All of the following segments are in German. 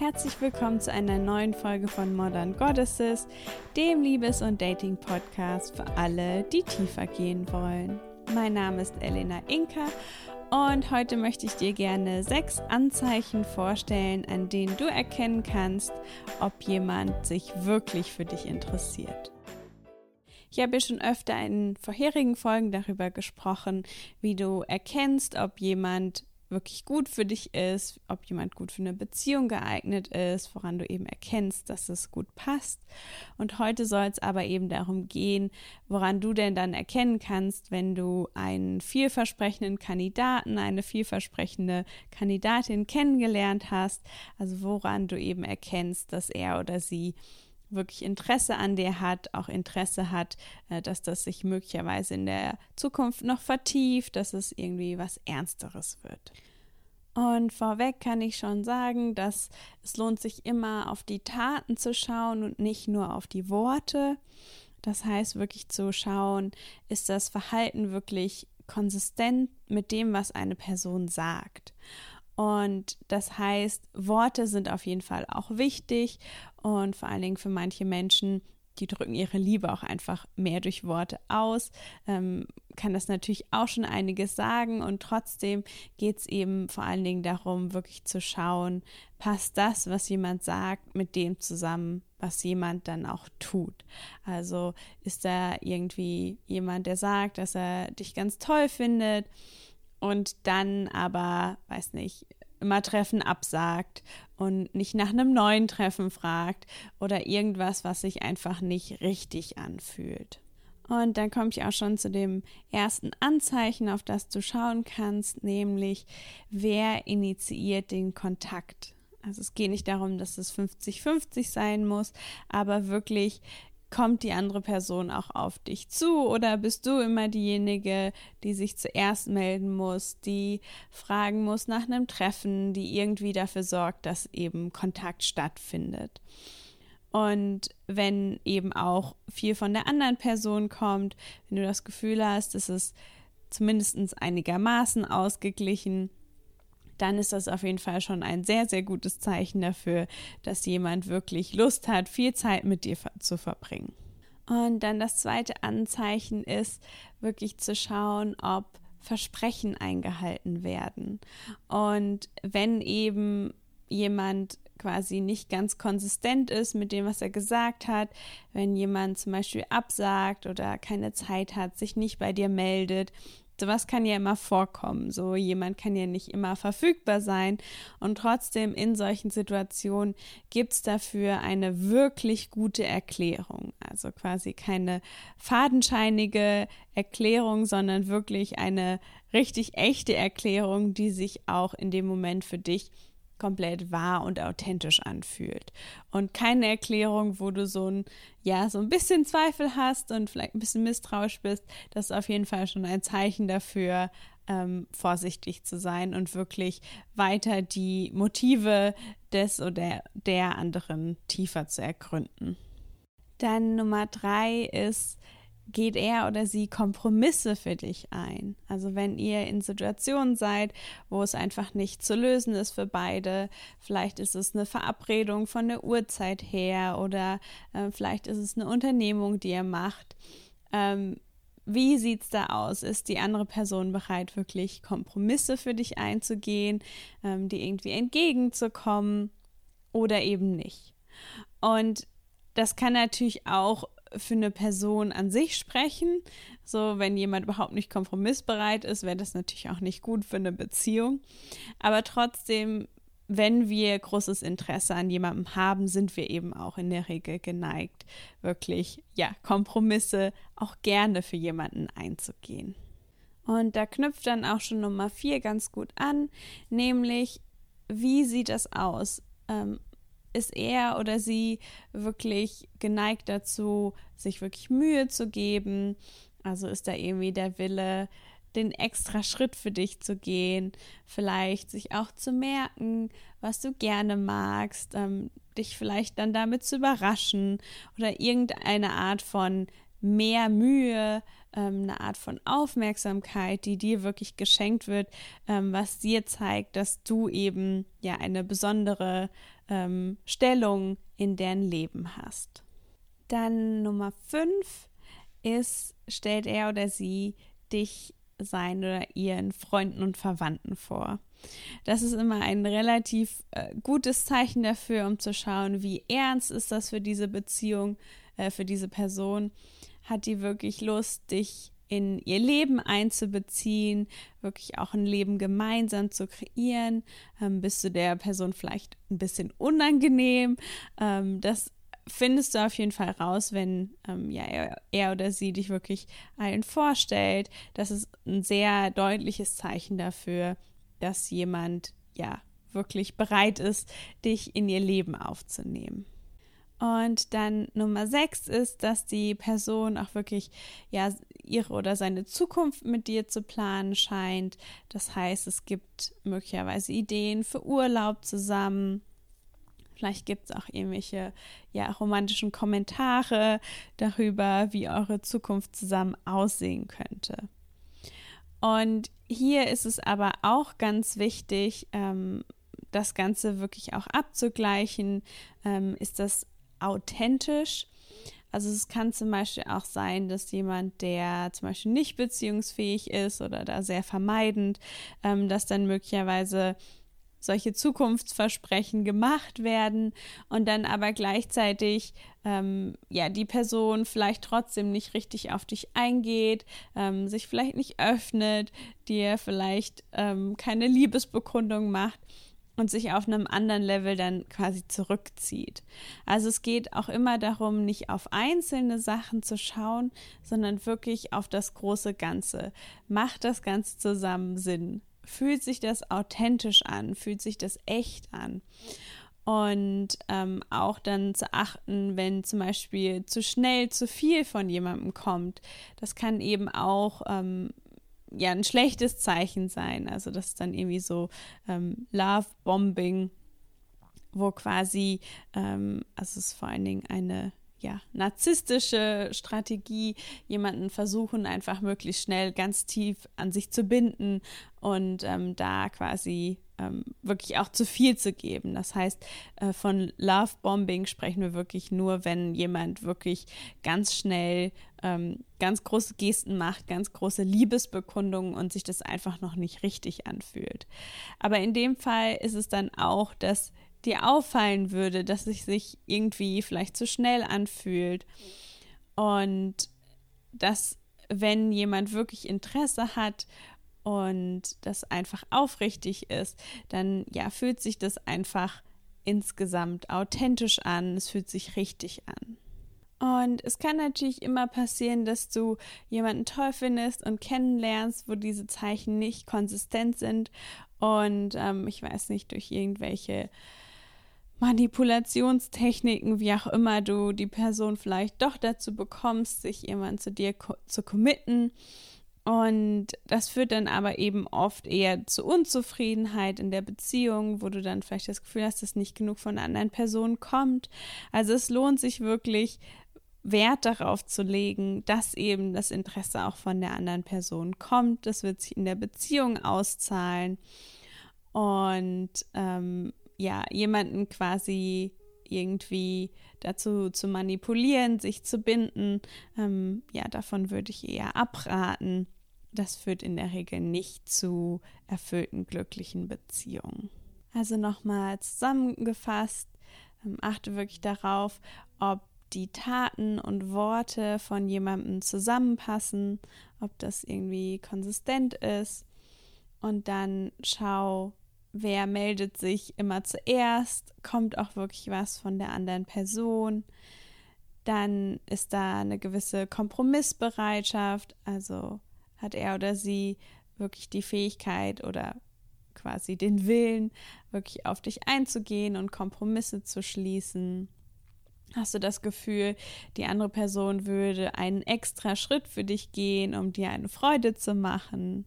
Herzlich willkommen zu einer neuen Folge von Modern Goddesses, dem Liebes- und Dating-Podcast für alle, die tiefer gehen wollen. Mein Name ist Elena Inka und heute möchte ich dir gerne sechs Anzeichen vorstellen, an denen du erkennen kannst, ob jemand sich wirklich für dich interessiert. Ich habe ja schon öfter in vorherigen Folgen darüber gesprochen, wie du erkennst, ob jemand wirklich gut für dich ist, ob jemand gut für eine Beziehung geeignet ist, woran du eben erkennst, dass es gut passt. Und heute soll es aber eben darum gehen, woran du denn dann erkennen kannst, wenn du einen vielversprechenden Kandidaten, eine vielversprechende Kandidatin kennengelernt hast, also woran du eben erkennst, dass er oder sie wirklich Interesse an dir hat, auch Interesse hat, äh, dass das sich möglicherweise in der Zukunft noch vertieft, dass es irgendwie was Ernsteres wird. Und vorweg kann ich schon sagen, dass es lohnt sich immer auf die Taten zu schauen und nicht nur auf die Worte. Das heißt wirklich zu schauen, ist das Verhalten wirklich konsistent mit dem, was eine Person sagt. Und das heißt, Worte sind auf jeden Fall auch wichtig und vor allen Dingen für manche Menschen die drücken ihre Liebe auch einfach mehr durch Worte aus, ähm, kann das natürlich auch schon einiges sagen und trotzdem geht es eben vor allen Dingen darum, wirklich zu schauen, passt das, was jemand sagt, mit dem zusammen, was jemand dann auch tut. Also ist da irgendwie jemand, der sagt, dass er dich ganz toll findet und dann aber, weiß nicht, immer Treffen absagt und nicht nach einem neuen Treffen fragt oder irgendwas, was sich einfach nicht richtig anfühlt. Und dann komme ich auch schon zu dem ersten Anzeichen, auf das du schauen kannst, nämlich wer initiiert den Kontakt. Also es geht nicht darum, dass es 50-50 sein muss, aber wirklich kommt die andere Person auch auf dich zu oder bist du immer diejenige, die sich zuerst melden muss, die fragen muss nach einem Treffen, die irgendwie dafür sorgt, dass eben Kontakt stattfindet. Und wenn eben auch viel von der anderen Person kommt, wenn du das Gefühl hast, es ist zumindest einigermaßen ausgeglichen, dann ist das auf jeden Fall schon ein sehr, sehr gutes Zeichen dafür, dass jemand wirklich Lust hat, viel Zeit mit dir zu verbringen. Und dann das zweite Anzeichen ist wirklich zu schauen, ob Versprechen eingehalten werden. Und wenn eben jemand quasi nicht ganz konsistent ist mit dem, was er gesagt hat, wenn jemand zum Beispiel absagt oder keine Zeit hat, sich nicht bei dir meldet, sowas kann ja immer vorkommen. So jemand kann ja nicht immer verfügbar sein. Und trotzdem in solchen Situationen gibt es dafür eine wirklich gute Erklärung. Also quasi keine fadenscheinige Erklärung, sondern wirklich eine richtig echte Erklärung, die sich auch in dem Moment für dich komplett wahr und authentisch anfühlt. Und keine Erklärung, wo du so ein, ja, so ein bisschen Zweifel hast und vielleicht ein bisschen misstrauisch bist. Das ist auf jeden Fall schon ein Zeichen dafür, ähm, vorsichtig zu sein und wirklich weiter die Motive des oder der anderen tiefer zu ergründen. Dann Nummer drei ist, geht er oder sie Kompromisse für dich ein. Also wenn ihr in Situationen seid, wo es einfach nicht zu lösen ist für beide, vielleicht ist es eine Verabredung von der Uhrzeit her oder äh, vielleicht ist es eine Unternehmung, die ihr macht. Ähm, wie sieht es da aus? Ist die andere Person bereit, wirklich Kompromisse für dich einzugehen, ähm, die irgendwie entgegenzukommen oder eben nicht? Und das kann natürlich auch für eine Person an sich sprechen. So, wenn jemand überhaupt nicht kompromissbereit ist, wäre das natürlich auch nicht gut für eine Beziehung. Aber trotzdem, wenn wir großes Interesse an jemandem haben, sind wir eben auch in der Regel geneigt, wirklich, ja, Kompromisse auch gerne für jemanden einzugehen. Und da knüpft dann auch schon Nummer vier ganz gut an, nämlich, wie sieht das aus? Ähm, ist er oder sie wirklich geneigt dazu, sich wirklich Mühe zu geben? Also ist da irgendwie der Wille, den extra Schritt für dich zu gehen, vielleicht sich auch zu merken, was du gerne magst, ähm, dich vielleicht dann damit zu überraschen oder irgendeine Art von mehr Mühe, ähm, eine Art von Aufmerksamkeit, die dir wirklich geschenkt wird, ähm, was dir zeigt, dass du eben ja eine besondere ähm, Stellung in deren Leben hast. Dann Nummer fünf ist, stellt er oder sie dich sein oder ihren Freunden und Verwandten vor. Das ist immer ein relativ äh, gutes Zeichen dafür, um zu schauen, wie ernst ist das für diese Beziehung, äh, für diese Person. Hat die wirklich Lust, dich in ihr Leben einzubeziehen, wirklich auch ein Leben gemeinsam zu kreieren? Ähm, bist du der Person vielleicht ein bisschen unangenehm? Ähm, das findest du auf jeden Fall raus, wenn ähm, ja, er, er, oder sie dich wirklich allen vorstellt. Das ist ein sehr deutliches Zeichen dafür, dass jemand ja wirklich bereit ist, dich in ihr Leben aufzunehmen. Und dann Nummer sechs ist, dass die Person auch wirklich ja ihre oder seine Zukunft mit dir zu planen scheint. Das heißt, es gibt möglicherweise Ideen für Urlaub zusammen Vielleicht gibt es auch irgendwelche ja, romantischen Kommentare darüber, wie eure Zukunft zusammen aussehen könnte. Und hier ist es aber auch ganz wichtig, ähm, das Ganze wirklich auch abzugleichen. Ähm, ist das authentisch? Also es kann zum Beispiel auch sein, dass jemand, der zum Beispiel nicht beziehungsfähig ist oder da sehr vermeidend, ähm, dass dann möglicherweise solche Zukunftsversprechen gemacht werden und dann aber gleichzeitig ähm, ja die Person vielleicht trotzdem nicht richtig auf dich eingeht, ähm, sich vielleicht nicht öffnet, dir vielleicht ähm, keine Liebesbekundung macht und sich auf einem anderen Level dann quasi zurückzieht. Also es geht auch immer darum, nicht auf einzelne Sachen zu schauen, sondern wirklich auf das große Ganze. Macht das Ganze zusammen Sinn? fühlt sich das authentisch an, fühlt sich das echt an. Und ähm, auch dann zu achten, wenn zum Beispiel zu schnell zu viel von jemandem kommt. Das kann eben auch ähm, ja ein schlechtes Zeichen sein. Also das ist dann irgendwie so ähm, Love-Bombing, wo quasi, ähm, also es ist vor allen Dingen eine ja, narzisstische Strategie, jemanden versuchen, einfach möglichst schnell ganz tief an sich zu binden und ähm, da quasi ähm, wirklich auch zu viel zu geben. Das heißt, äh, von Love-Bombing sprechen wir wirklich nur, wenn jemand wirklich ganz schnell ähm, ganz große Gesten macht, ganz große Liebesbekundungen und sich das einfach noch nicht richtig anfühlt. Aber in dem Fall ist es dann auch, dass dir auffallen würde, dass es sich irgendwie vielleicht zu schnell anfühlt. Und dass, wenn jemand wirklich Interesse hat und das einfach aufrichtig ist, dann ja, fühlt sich das einfach insgesamt authentisch an, es fühlt sich richtig an. Und es kann natürlich immer passieren, dass du jemanden toll findest und kennenlernst, wo diese Zeichen nicht konsistent sind und ähm, ich weiß nicht, durch irgendwelche Manipulationstechniken, wie auch immer du die Person vielleicht doch dazu bekommst, sich jemand zu dir zu committen. Und das führt dann aber eben oft eher zu Unzufriedenheit in der Beziehung, wo du dann vielleicht das Gefühl hast, dass nicht genug von anderen Person kommt. Also es lohnt sich wirklich, Wert darauf zu legen, dass eben das Interesse auch von der anderen Person kommt. Das wird sich in der Beziehung auszahlen. Und ähm, ja, jemanden quasi irgendwie dazu zu manipulieren, sich zu binden, ähm, ja, davon würde ich eher abraten. Das führt in der Regel nicht zu erfüllten, glücklichen Beziehungen. Also nochmal zusammengefasst, ähm, achte wirklich darauf, ob die Taten und Worte von jemandem zusammenpassen, ob das irgendwie konsistent ist. Und dann schau, wer meldet sich immer zuerst, kommt auch wirklich was von der anderen Person. Dann ist da eine gewisse Kompromissbereitschaft, also hat er oder sie wirklich die Fähigkeit oder quasi den Willen, wirklich auf dich einzugehen und Kompromisse zu schließen. Hast du das Gefühl, die andere Person würde einen extra Schritt für dich gehen, um dir eine Freude zu machen?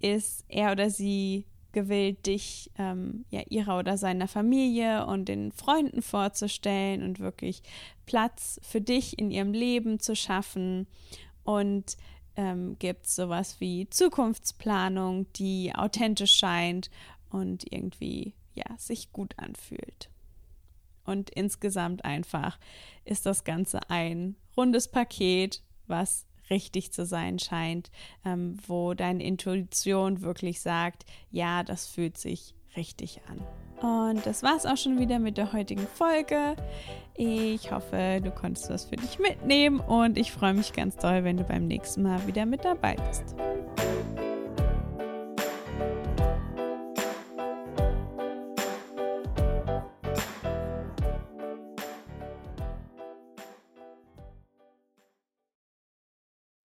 Ist er oder sie gewillt, dich ähm, ja ihrer oder seiner Familie und den Freunden vorzustellen und wirklich Platz für dich in ihrem Leben zu schaffen. Und ähm, gibt es sowas wie Zukunftsplanung, die authentisch scheint und irgendwie ja, sich gut anfühlt. Und insgesamt einfach ist das Ganze ein rundes Paket, was richtig zu sein scheint, ähm, wo deine Intuition wirklich sagt, ja, das fühlt sich richtig an. Und das war es auch schon wieder mit der heutigen Folge. Ich hoffe, du konntest was für dich mitnehmen und ich freue mich ganz doll, wenn du beim nächsten Mal wieder mit dabei bist.